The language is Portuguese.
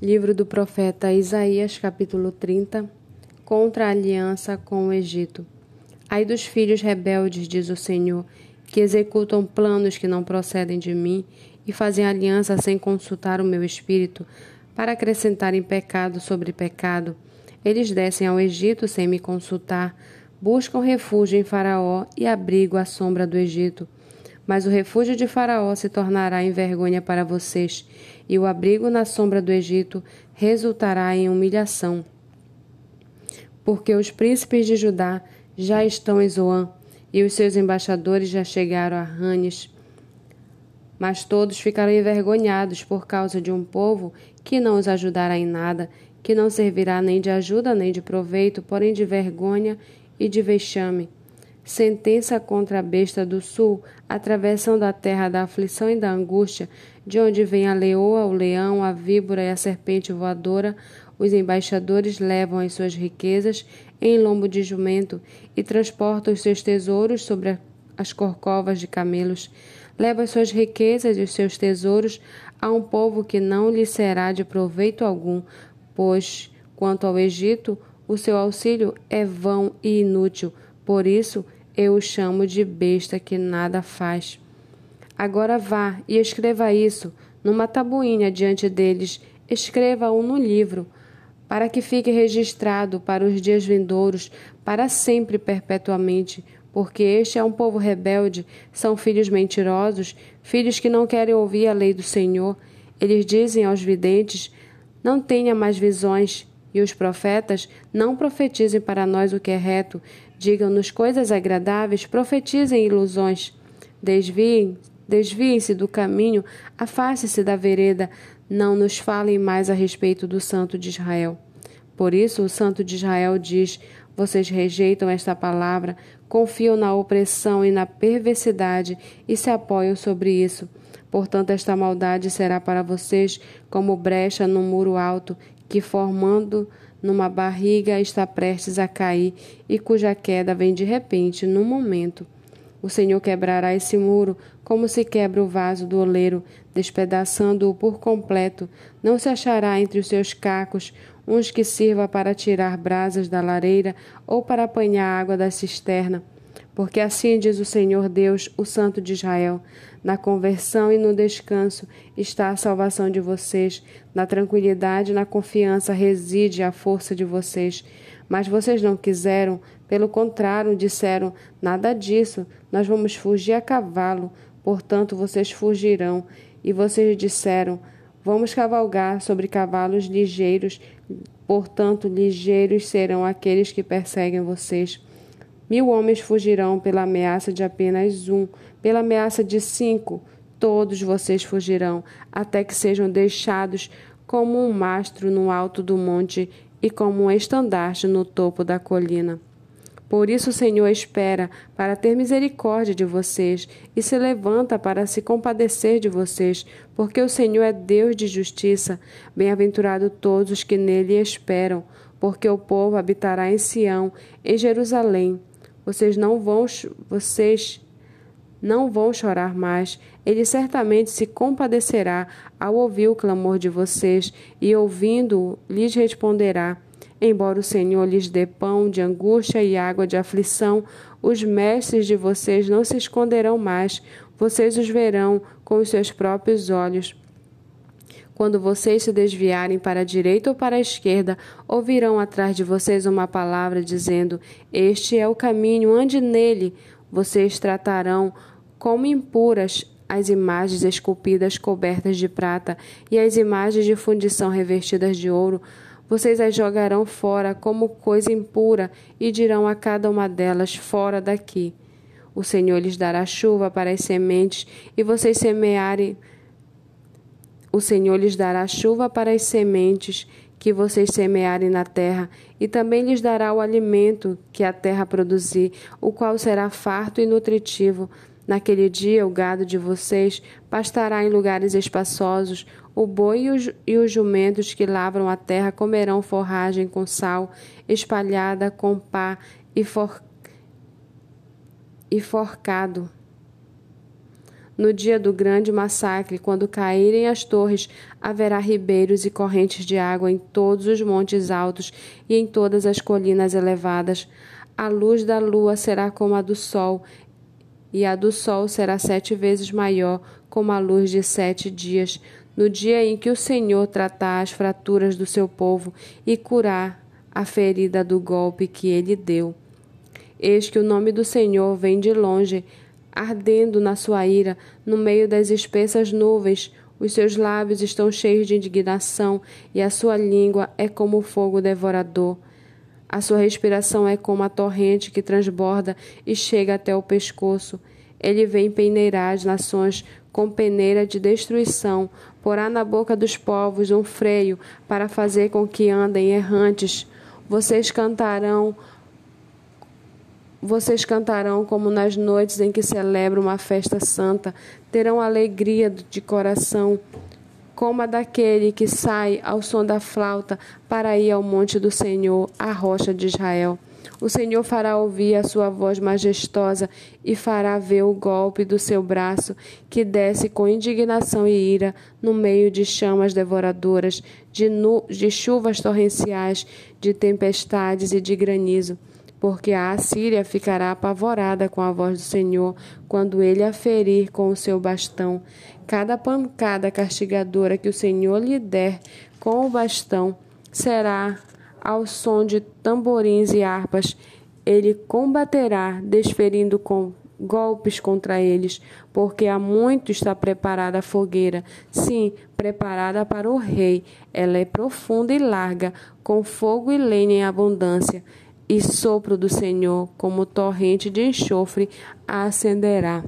Livro do profeta Isaías, capítulo 30 Contra a aliança com o Egito. Ai dos filhos rebeldes, diz o Senhor, que executam planos que não procedem de mim e fazem aliança sem consultar o meu espírito, para acrescentarem pecado sobre pecado. Eles descem ao Egito sem me consultar, buscam refúgio em Faraó e abrigo à sombra do Egito. Mas o refúgio de Faraó se tornará em vergonha para vocês, e o abrigo na sombra do Egito resultará em humilhação. Porque os príncipes de Judá já estão em Zoã, e os seus embaixadores já chegaram a Ranes. Mas todos ficarão envergonhados por causa de um povo que não os ajudará em nada, que não servirá nem de ajuda nem de proveito, porém de vergonha e de vexame sentença contra a besta do sul, a terra da aflição e da angústia, de onde vem a leoa, o leão, a víbora e a serpente voadora, os embaixadores levam as suas riquezas em lombo de jumento e transportam os seus tesouros sobre as corcovas de camelos. Leva as suas riquezas e os seus tesouros a um povo que não lhe será de proveito algum, pois, quanto ao Egito, o seu auxílio é vão e inútil. Por isso, eu o chamo de besta que nada faz. Agora vá e escreva isso numa tabuinha diante deles, escreva-o no livro, para que fique registrado para os dias vindouros, para sempre perpetuamente, porque este é um povo rebelde, são filhos mentirosos, filhos que não querem ouvir a lei do Senhor. Eles dizem aos videntes: Não tenha mais visões, e os profetas não profetizem para nós o que é reto, digam-nos coisas agradáveis, profetizem ilusões. Desviem, desviem-se do caminho, afaste-se da vereda, não nos falem mais a respeito do Santo de Israel. Por isso, o Santo de Israel diz: Vocês rejeitam esta palavra, confiam na opressão e na perversidade e se apoiam sobre isso. Portanto, esta maldade será para vocês como brecha no muro alto que formando numa barriga está prestes a cair e cuja queda vem de repente, num momento. O Senhor quebrará esse muro como se quebra o vaso do oleiro, despedaçando-o por completo. Não se achará entre os seus cacos uns que sirva para tirar brasas da lareira ou para apanhar água da cisterna. Porque assim diz o Senhor Deus, o Santo de Israel: na conversão e no descanso está a salvação de vocês, na tranquilidade e na confiança reside a força de vocês. Mas vocês não quiseram, pelo contrário, disseram: nada disso, nós vamos fugir a cavalo, portanto vocês fugirão. E vocês disseram: vamos cavalgar sobre cavalos ligeiros, portanto ligeiros serão aqueles que perseguem vocês. Mil homens fugirão pela ameaça de apenas um, pela ameaça de cinco. Todos vocês fugirão, até que sejam deixados como um mastro no alto do monte e como um estandarte no topo da colina. Por isso o Senhor espera para ter misericórdia de vocês e se levanta para se compadecer de vocês, porque o Senhor é Deus de justiça. Bem-aventurado todos os que nele esperam, porque o povo habitará em Sião, em Jerusalém. Vocês não vão vocês não vão chorar mais. Ele certamente se compadecerá ao ouvir o clamor de vocês e ouvindo lhes responderá. Embora o Senhor lhes dê pão de angústia e água de aflição, os mestres de vocês não se esconderão mais. Vocês os verão com os seus próprios olhos. Quando vocês se desviarem para a direita ou para a esquerda, ouvirão atrás de vocês uma palavra dizendo: Este é o caminho, ande nele. Vocês tratarão como impuras as imagens esculpidas cobertas de prata e as imagens de fundição revestidas de ouro. Vocês as jogarão fora como coisa impura e dirão a cada uma delas: Fora daqui. O Senhor lhes dará chuva para as sementes e vocês semearem o Senhor lhes dará chuva para as sementes que vocês semearem na terra, e também lhes dará o alimento que a terra produzir, o qual será farto e nutritivo. Naquele dia, o gado de vocês pastará em lugares espaçosos, o boi e os, e os jumentos que lavram a terra comerão forragem com sal, espalhada com pá e, for, e forcado No dia do grande massacre, quando caírem as torres, haverá ribeiros e correntes de água em todos os montes altos e em todas as colinas elevadas. A luz da lua será como a do sol, e a do sol será sete vezes maior, como a luz de sete dias, no dia em que o Senhor tratar as fraturas do seu povo e curar a ferida do golpe que ele deu. Eis que o nome do Senhor vem de longe, ardendo na sua ira, no meio das espessas nuvens. Os seus lábios estão cheios de indignação e a sua língua é como fogo devorador. A sua respiração é como a torrente que transborda e chega até o pescoço. Ele vem peneirar as nações com peneira de destruição, porá na boca dos povos um freio para fazer com que andem errantes. Vocês cantarão vocês cantarão como nas noites em que celebra uma festa santa, terão alegria de coração, como a daquele que sai ao som da flauta para ir ao monte do Senhor, a rocha de Israel. O Senhor fará ouvir a sua voz majestosa e fará ver o golpe do seu braço, que desce com indignação e ira no meio de chamas devoradoras, de, de chuvas torrenciais, de tempestades e de granizo porque a Assíria ficará apavorada com a voz do Senhor quando ele a ferir com o seu bastão. Cada pancada castigadora que o Senhor lhe der com o bastão será ao som de tamborins e harpas. Ele combaterá, desferindo com golpes contra eles, porque há muito está preparada a fogueira, sim, preparada para o rei. Ela é profunda e larga, com fogo e lenha em abundância e sopro do Senhor, como torrente de enxofre, acenderá.